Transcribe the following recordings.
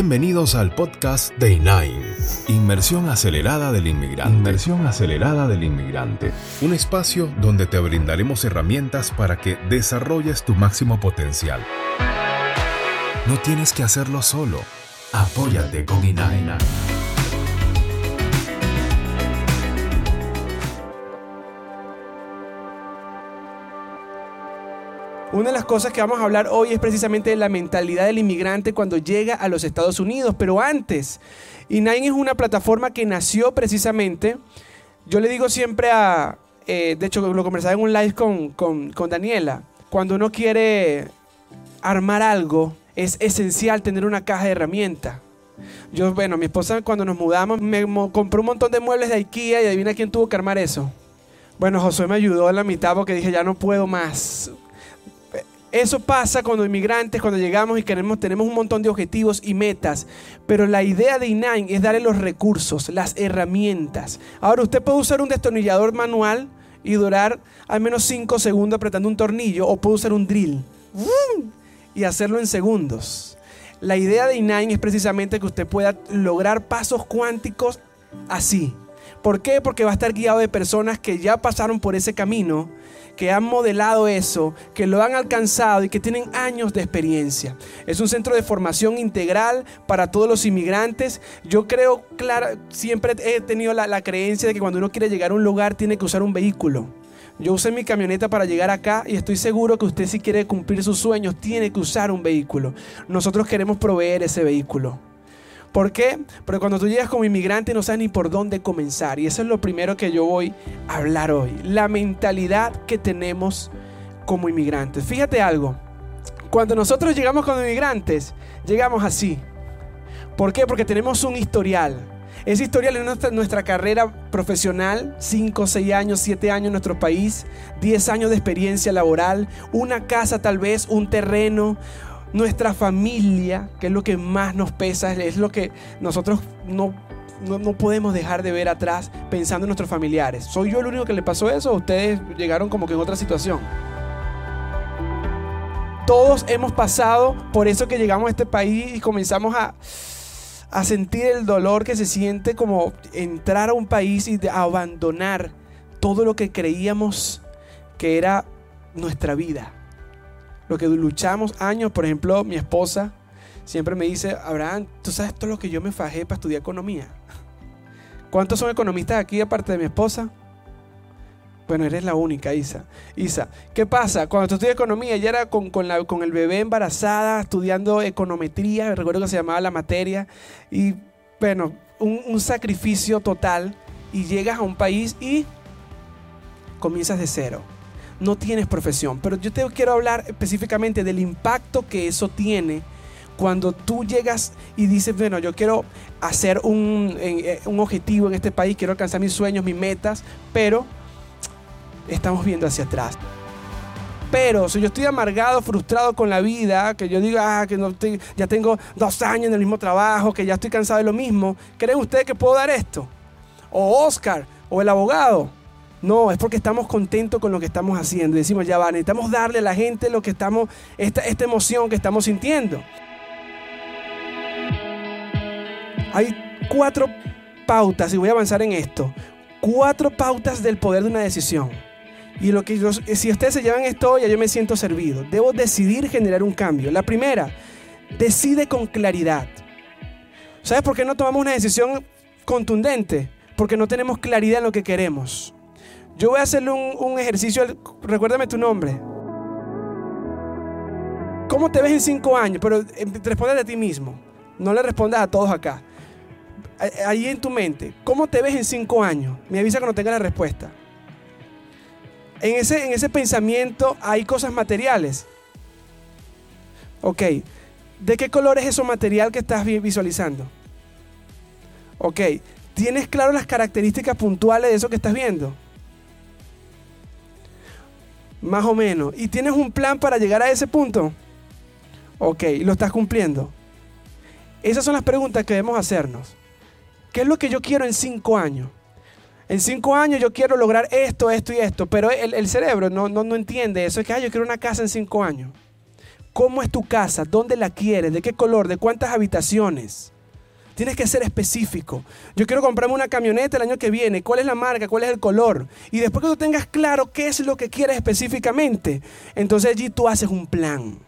Bienvenidos al podcast de INAIN, Inmersión Acelerada del Inmigrante. Inmersión Acelerada del Inmigrante. Un espacio donde te brindaremos herramientas para que desarrolles tu máximo potencial. No tienes que hacerlo solo. Apóyate con INAIN. Una de las cosas que vamos a hablar hoy es precisamente de la mentalidad del inmigrante cuando llega a los Estados Unidos. Pero antes, Inine es una plataforma que nació precisamente, yo le digo siempre a, eh, de hecho lo conversaba en un live con, con, con Daniela, cuando uno quiere armar algo, es esencial tener una caja de herramientas. Yo, bueno, mi esposa cuando nos mudamos me compró un montón de muebles de IKEA y adivina quién tuvo que armar eso. Bueno, Josué me ayudó a la mitad porque dije, ya no puedo más. Eso pasa cuando inmigrantes, cuando llegamos y queremos, tenemos un montón de objetivos y metas. Pero la idea de INAIN es darle los recursos, las herramientas. Ahora, usted puede usar un destornillador manual y durar al menos 5 segundos apretando un tornillo o puede usar un drill y hacerlo en segundos. La idea de INAIN es precisamente que usted pueda lograr pasos cuánticos así. ¿Por qué? Porque va a estar guiado de personas que ya pasaron por ese camino que han modelado eso, que lo han alcanzado y que tienen años de experiencia. Es un centro de formación integral para todos los inmigrantes. Yo creo, claro, siempre he tenido la, la creencia de que cuando uno quiere llegar a un lugar tiene que usar un vehículo. Yo usé mi camioneta para llegar acá y estoy seguro que usted si quiere cumplir sus sueños tiene que usar un vehículo. Nosotros queremos proveer ese vehículo. ¿Por qué? Porque cuando tú llegas como inmigrante no sabes ni por dónde comenzar. Y eso es lo primero que yo voy a hablar hoy. La mentalidad que tenemos como inmigrantes. Fíjate algo. Cuando nosotros llegamos como inmigrantes, llegamos así. ¿Por qué? Porque tenemos un historial. Ese historial es nuestra, carrera profesional, 5, 6 años, 7 años en nuestro país, 10 años de experiencia laboral, una casa tal vez, un terreno, nuestra familia, que es lo que más nos pesa, es lo que nosotros no, no, podemos dejar de ver atrás pensando en nuestros familiares. ¿Soy yo el único que le pasó eso o ustedes llegaron como que en otra situación? Todos hemos pasado por eso que llegamos a este país y comenzamos a, a sentir el dolor que se siente como entrar a un país y abandonar todo lo que creíamos que era nuestra vida lo que luchamos años, por ejemplo, mi esposa siempre me dice, Abraham, tú sabes todo lo que yo me fajé para estudiar economía. ¿Cuántos son economistas aquí aparte de mi esposa? Bueno, eres la única, Isa. Isa, ¿qué pasa? Cuando tú estudias economía, ella era con, la, con el bebé embarazada, estudiando econometría, recuerdo que se llamaba la materia, y bueno, un, un sacrificio total, y llegas a un país y comienzas de cero no tienes profesión. Pero yo te quiero hablar específicamente del impacto que eso tiene cuando tú llegas y dices, bueno, yo quiero hacer un, eh, un, objetivo en este país, quiero alcanzar mis sueños, mis metas, pero estamos viendo hacia atrás. Pero si yo estoy amargado, frustrado con la vida, que yo digo, ah, que no ya tengo dos años en el mismo trabajo, que ya estoy cansado de lo mismo, ¿creen ustedes que puedo dar esto? O Oscar, o el abogado, no, es porque estamos contentos con lo que estamos haciendo. decimos, ya va, necesitamos darle a la gente lo que estamos, esta, esta emoción que estamos sintiendo. Hay cuatro pautas, y voy a avanzar en esto. Cuatro pautas del poder de una decisión. Y lo que si ustedes se llevan esto, ya yo me siento servido. Debo decidir generar un cambio. La primera, decide con claridad. ¿Sabes por qué no tomamos una decisión contundente? Porque no tenemos claridad en lo que queremos. Yo voy a hacerle un, ejercicio. Recuérdame tu nombre. ¿Cómo te ves en cinco años? Pero eh, responde a ti mismo. No le respondas a todos acá. Ahí en tu mente. ¿Cómo te ves en cinco años? Me avisa cuando tenga la respuesta. En ese, en ese pensamiento hay cosas materiales. Ok. ¿De qué color es eso material que estás visualizando? Ok. ¿Tienes claro las características puntuales de eso que estás viendo? Más o menos. ¿Y tienes un plan para llegar a ese punto? Ok, lo estás cumpliendo? Esas son las preguntas que debemos hacernos. ¿Qué es lo que yo quiero en cinco años? En cinco años yo quiero lograr esto, esto y esto, pero el, cerebro no, no, entiende eso. Es que yo quiero una casa en cinco años. ¿Cómo es tu casa? ¿Dónde la quieres? ¿De qué color? ¿De cuántas habitaciones? Tienes que ser específico. Yo quiero comprarme una camioneta el año que viene. ¿Cuál es la marca? ¿Cuál es el color? Y después que tú tengas claro qué es lo que quieres específicamente, entonces allí tú haces un plan.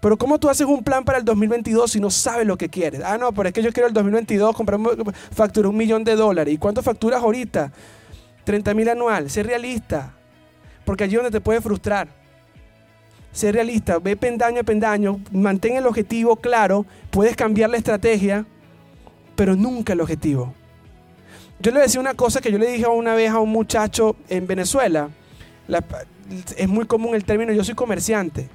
Pero ¿cómo tú haces un plan para el 2022 si no sabes lo que quieres? Ah, no, pero es que yo quiero el 2022 comprarme, facturar un millón de dólares. ¿Y cuánto facturas ahorita? 30 mil anual. Sé realista. Porque allí es donde te puede frustrar. Sé realista. Ve pendaño a pendaño. Mantén el objetivo claro. Puedes cambiar la estrategia pero nunca el objetivo. Yo le decía una cosa que yo le dije una vez a un muchacho en Venezuela. es muy común el término, yo soy comerciante.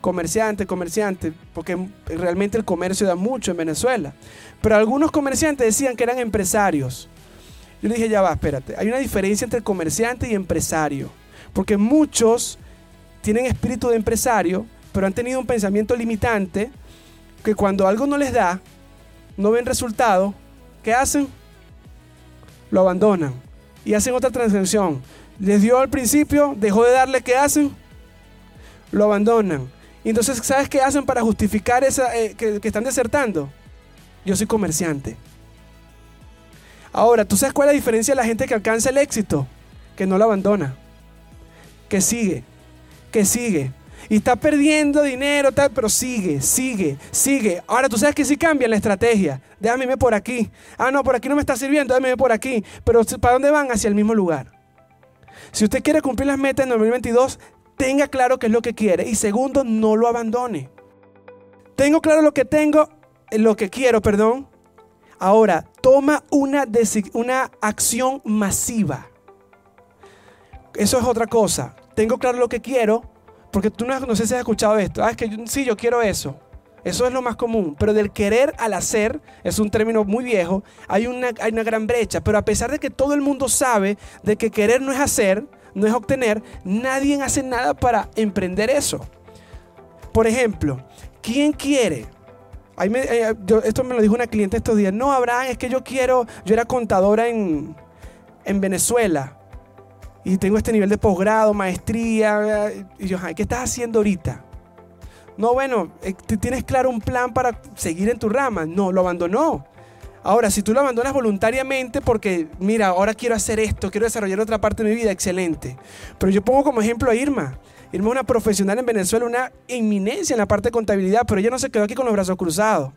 Comerciante, comerciante, porque realmente el comercio da mucho en Venezuela. Pero algunos comerciantes decían que eran empresarios. Yo le dije, ya va, espérate. Hay una diferencia entre comerciante y empresario. Porque muchos tienen espíritu de empresario, pero han tenido un pensamiento limitante que cuando algo no les da, no ven resultado, ¿qué hacen? Lo abandonan y hacen otra transacción. Les dio al principio, dejó de darle, ¿qué hacen? Lo abandonan. Y entonces, ¿sabes qué hacen para justificar esa, eh, que, que están desertando? Yo soy comerciante. Ahora, ¿tú sabes cuál es la diferencia de la gente que alcanza el éxito? Que no lo abandona. Que sigue. Que sigue. Y está perdiendo dinero, tal, pero sigue, sigue, sigue. Ahora tú sabes que si cambia la estrategia. Déjame irme por aquí. Ah, no, por aquí no me está sirviendo, déjame irme por aquí. Pero ¿para dónde van? Hacia el mismo lugar. Si usted quiere cumplir las metas en 2022, tenga claro qué es lo que quiere. Y segundo, no lo abandone. Tengo claro lo que tengo, eh, lo que quiero, perdón. Ahora, toma una, una acción masiva. Eso es otra cosa. Tengo claro lo que quiero, porque tú no, sé si has escuchado esto. Ah, es que sí, yo quiero eso. Eso es lo más común. Pero del querer al hacer, es un término muy viejo, hay una, hay una gran brecha. Pero a pesar de que todo el mundo sabe de que querer no es hacer, no es obtener, nadie hace nada para emprender eso. Por ejemplo, ¿quién quiere? Eh, esto me lo dijo una cliente estos días. No, Abraham, es que yo quiero, yo era contadora en Venezuela y tengo este nivel de posgrado, maestría. Y yo, ¿qué estás haciendo ahorita? No, bueno, eh, ¿tienes claro un plan para seguir en tu rama? No, lo abandonó. Ahora, si tú lo abandonas voluntariamente porque, mira, ahora quiero hacer esto, quiero desarrollar otra parte de mi vida, excelente. Pero yo pongo como ejemplo a Irma. Irma es una profesional en Venezuela, una inminencia en la parte de contabilidad, pero ella no se quedó aquí con los brazos cruzados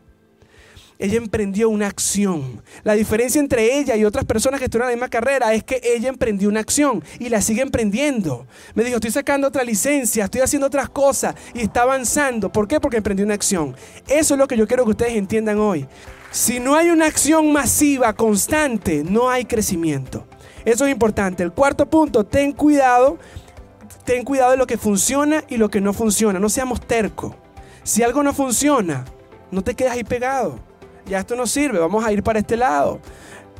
ella emprendió una acción. La diferencia entre ella y otras personas que estuvieron en la misma carrera es que ella emprendió una acción y la sigue emprendiendo. Me dijo, estoy sacando otra licencia, estoy haciendo otras cosas y está avanzando. ¿Por qué? Porque emprendió una acción. Eso es lo que yo quiero que ustedes entiendan hoy. Si no hay una acción masiva, constante, no hay crecimiento. Eso es importante. El cuarto punto, ten cuidado. Ten cuidado de lo que funciona y lo que no funciona. No seamos tercos. Si algo no funciona, no te quedes ahí pegado ya esto no sirve, vamos a ir para este lado.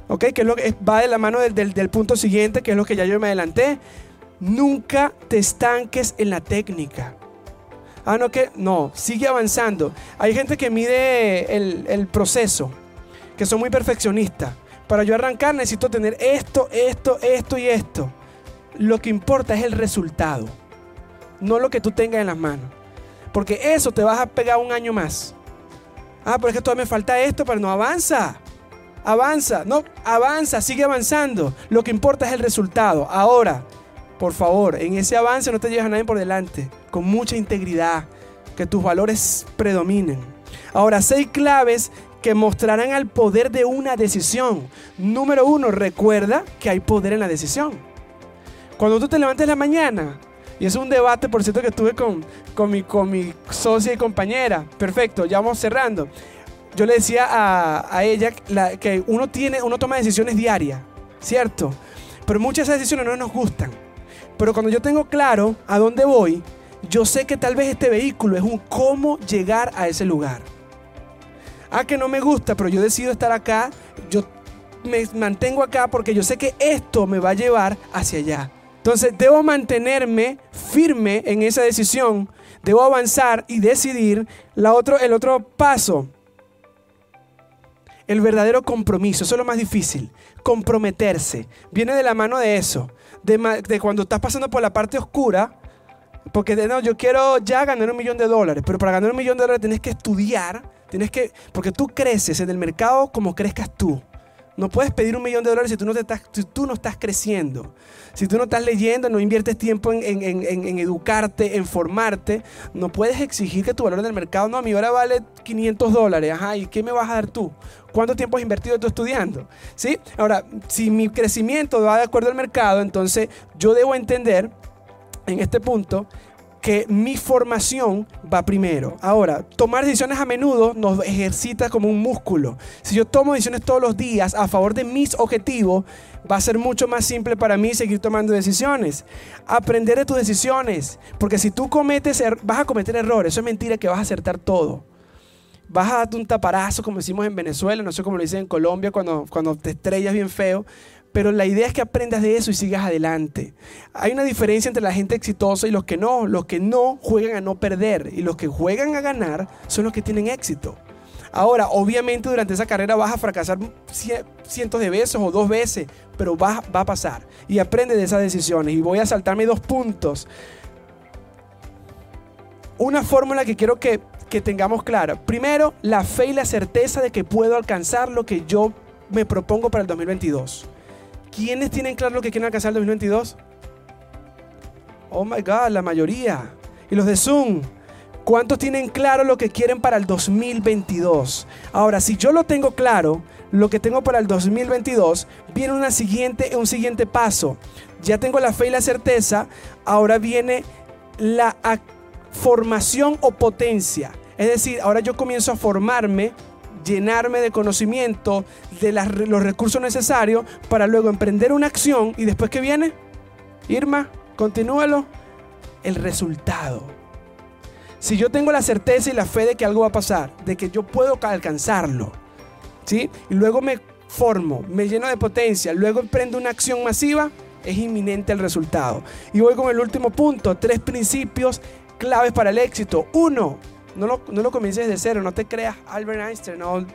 ¿Ok? Que es lo que va de la mano del, del punto siguiente, que es lo que ya yo me adelanté. Nunca te estanques en la técnica. Ah, no, que no, sigue avanzando. Hay gente que mide el, el, proceso, que son muy perfeccionistas. Para yo arrancar necesito tener esto, esto, esto y esto. Lo que importa es el resultado, no lo que tú tengas en las manos. Porque eso te vas a pegar un año más. Ah, pero es que todavía me falta esto, pero no avanza. Avanza, no, avanza, sigue avanzando. Lo que importa es el resultado. Ahora, por favor, en ese avance no te lleves a nadie por delante. Con mucha integridad, que tus valores predominen. Ahora, seis claves que mostrarán al poder de una decisión. Número uno, recuerda que hay poder en la decisión. Cuando tú te levantes la mañana, y es un debate, por cierto, que tuve con, con, mi, con mi socia y compañera. Perfecto, ya vamos cerrando. Yo le decía a, a ella que uno, tiene, uno toma decisiones diarias, ¿cierto? Pero muchas de esas decisiones no nos gustan. Pero cuando yo tengo claro a dónde voy, yo sé que tal vez este vehículo es un cómo llegar a ese lugar. Ah, que no me gusta, pero yo decido estar acá, yo me mantengo acá porque yo sé que esto me va a llevar hacia allá. Entonces debo mantenerme firme en esa decisión, debo avanzar y decidir. La otro, el otro paso, el verdadero compromiso, eso es lo más difícil, comprometerse. Viene de la mano de eso, de, de cuando estás pasando por la parte oscura, Porque no, yo quiero ya ganar un millón de dólares, pero para ganar un millón de dólares tienes que estudiar, tienes que, porque tú creces en el mercado como crezcas tú. No puedes pedir un millón de dólares si tú no, te estás, si tú no estás creciendo. Si tú no estás leyendo, no inviertes tiempo en, en, en, educarte, en formarte, no puedes exigir que tu valor en el mercado, no, mi hora vale 500 dólares, ajá, ¿y qué me vas a dar tú? ¿Cuánto tiempo has invertido tú estudiando? ¿Sí? Ahora, si mi crecimiento va de acuerdo al mercado, entonces yo debo entender en este punto que mi formación va primero. Ahora, tomar decisiones a menudo nos ejercita como un músculo. Si yo tomo decisiones todos los días a favor de mis objetivos, va a ser mucho más simple para mí seguir tomando decisiones. Aprender de tus decisiones, porque si tú cometes, er, vas a cometer errores, eso es mentira que vas a acertar todo. Vas a darte un taparazo, como decimos en Venezuela, no sé cómo lo dicen en Colombia, cuando, cuando te estrellas bien feo. Pero la idea es que aprendas de eso y sigas adelante. Hay una diferencia entre la gente exitosa y los que no. Los que no juegan a no perder y los que juegan a ganar son los que tienen éxito. Ahora, obviamente durante esa carrera vas a fracasar cientos de veces o dos veces, pero va, va a pasar. Y aprende de esas decisiones. Y voy a saltarme dos puntos. Una fórmula que quiero que, que tengamos clara. Primero, la fe y la certeza de que puedo alcanzar lo que yo me propongo para el 2022. ¿Quiénes tienen claro lo que quieren alcanzar el 2022? Oh my God, la mayoría. Y los de Zoom, ¿cuántos tienen claro lo que quieren para el 2022? Ahora, si yo lo tengo claro, lo que tengo para el 2022, viene una siguiente, un siguiente paso. Ya tengo la fe y la certeza, ahora viene la formación o potencia. Es decir, ahora yo comienzo a formarme llenarme de conocimiento, de los recursos necesarios para luego emprender una acción y después que viene, Irma, continúalo, el resultado. Si yo tengo la certeza y la fe de que algo va a pasar, de que yo puedo alcanzarlo, ¿sí? Y luego me formo, me lleno de potencia, luego emprendo una acción masiva, es inminente el resultado. Y voy con el último punto, tres principios claves para el éxito. Uno, no lo, no comiences de cero, no te creas Albert Einstein, no.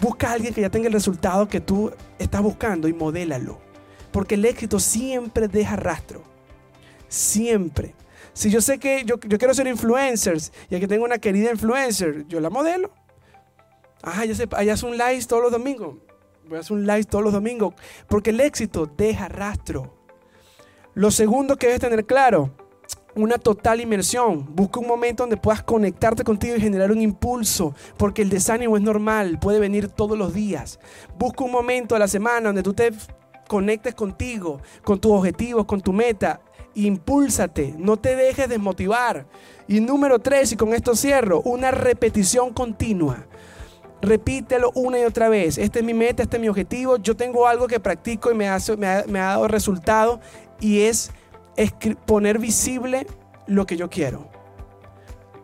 Busca a alguien que ya tenga el resultado que tú estás buscando y modélalo. Porque el éxito siempre deja rastro. Siempre. Si yo sé que yo, quiero ser influencer y aquí tengo una querida influencer, yo la modelo. Ajá, ya sé, hace un live todos los domingos. Voy a hacer un live todos los domingos. Porque el éxito deja rastro. Lo segundo que debes tener claro una total inmersión. Busca un momento donde puedas conectarte contigo y generar un impulso, porque el desánimo es normal, puede venir todos los días. Busca un momento a la semana donde tú te conectes contigo, con tus objetivos, con tu meta. Impúlsate, no te dejes desmotivar. Y número tres, y con esto cierro, una repetición continua. Repítelo una y otra vez. Esta es mi meta, este es mi objetivo. Yo tengo algo que practico y me, hace, me, ha, me ha dado resultado y es poner visible lo que yo quiero.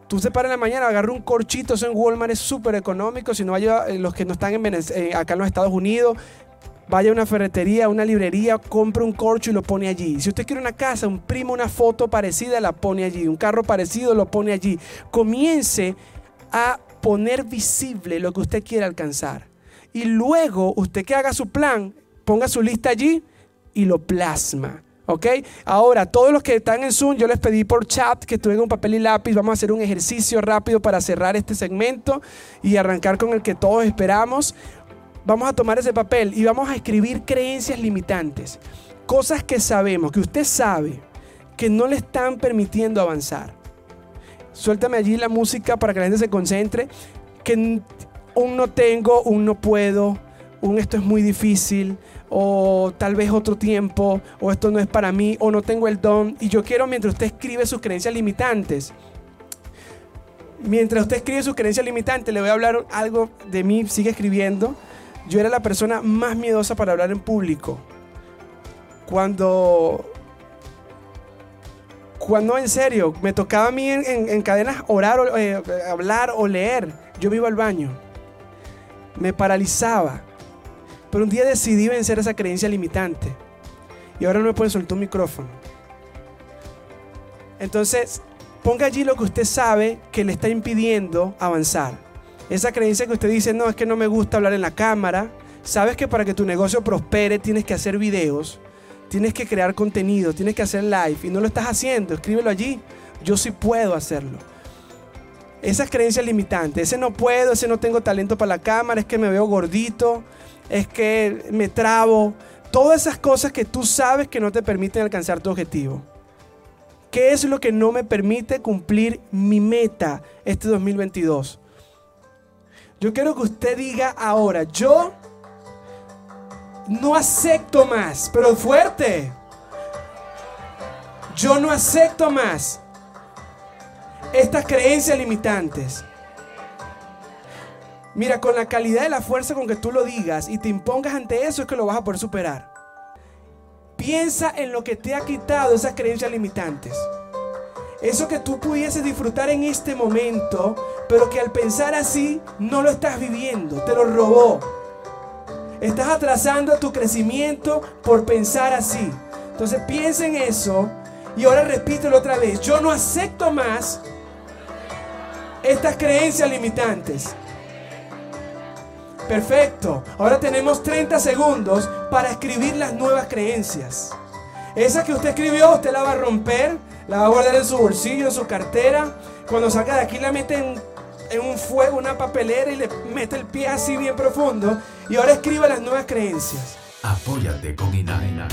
Tú se paras en la mañana, agarra un corchito, eso en Walmart es súper económico. Si no vaya, eh, los que no están en eh, acá en los Estados Unidos, vaya a una ferretería, una librería, compra un corcho y lo pone allí. Si usted quiere una casa, imprima una foto parecida, la pone allí. Un carro parecido, lo pone allí. Comience a poner visible lo que usted quiere alcanzar. Y luego, usted que haga su plan, ponga su lista allí y lo plasma. ¿Ok? Ahora, todos los que están en Zoom, yo les pedí por chat que tuvieran un papel y lápiz. Vamos a hacer un ejercicio rápido para cerrar este segmento y arrancar con el que todos esperamos. Vamos a tomar ese papel y vamos a escribir creencias limitantes. Cosas que sabemos, que usted sabe, que no le están permitiendo avanzar. Suéltame allí la música para que la gente se concentre. Que un no tengo, un no puedo, un esto es muy difícil, o tal vez otro tiempo, o esto no es para mí, o no tengo el don. Y yo quiero, mientras usted escribe sus creencias limitantes, mientras usted escribe sus creencias limitantes, le voy a hablar algo de mí, sigue escribiendo. Yo era la persona más miedosa para hablar en público. Cuando cuando en serio me tocaba a mí en, cadenas orar, o, eh, hablar o leer, yo me iba al baño. Me paralizaba. Pero un día decidí vencer esa creencia limitante. Y ahora no me puede soltar un micrófono. Entonces, ponga allí lo que usted sabe que le está impidiendo avanzar. Esa creencia que usted dice, no, es que no me gusta hablar en la cámara. Sabes que para que tu negocio prospere tienes que hacer videos, tienes que crear contenido, tienes que hacer live y no lo estás haciendo, escríbelo allí. Yo sí puedo hacerlo. Esas creencias limitantes, ese no puedo, ese no tengo talento para la cámara, es que me veo gordito, es que me trabo. Todas esas cosas que tú sabes que no te permiten alcanzar tu objetivo. ¿Qué es lo que no me permite cumplir mi meta este 2022? Yo quiero que usted diga ahora, yo no acepto más, pero fuerte. Yo no acepto más estas creencias limitantes. Mira, con la calidad de la fuerza con que tú lo digas y te impongas ante eso es que lo vas a poder superar. Piensa en lo que te ha quitado esas creencias limitantes. Eso que tú pudieses disfrutar en este momento, pero que al pensar así no lo estás viviendo, te lo robó. Estás atrasando tu crecimiento por pensar así. Entonces piensa en eso y ahora repítelo otra vez. Yo no acepto más estas creencias limitantes. Perfecto. Ahora tenemos 30 segundos para escribir las nuevas creencias. Esa que usted escribió, usted la va a romper, la va a guardar en su bolsillo, en su cartera. Cuando salga de aquí la mete en, en un fuego, una papelera y le mete el pie así bien profundo. Y ahora escriba las nuevas creencias. Apóyate con Inaina.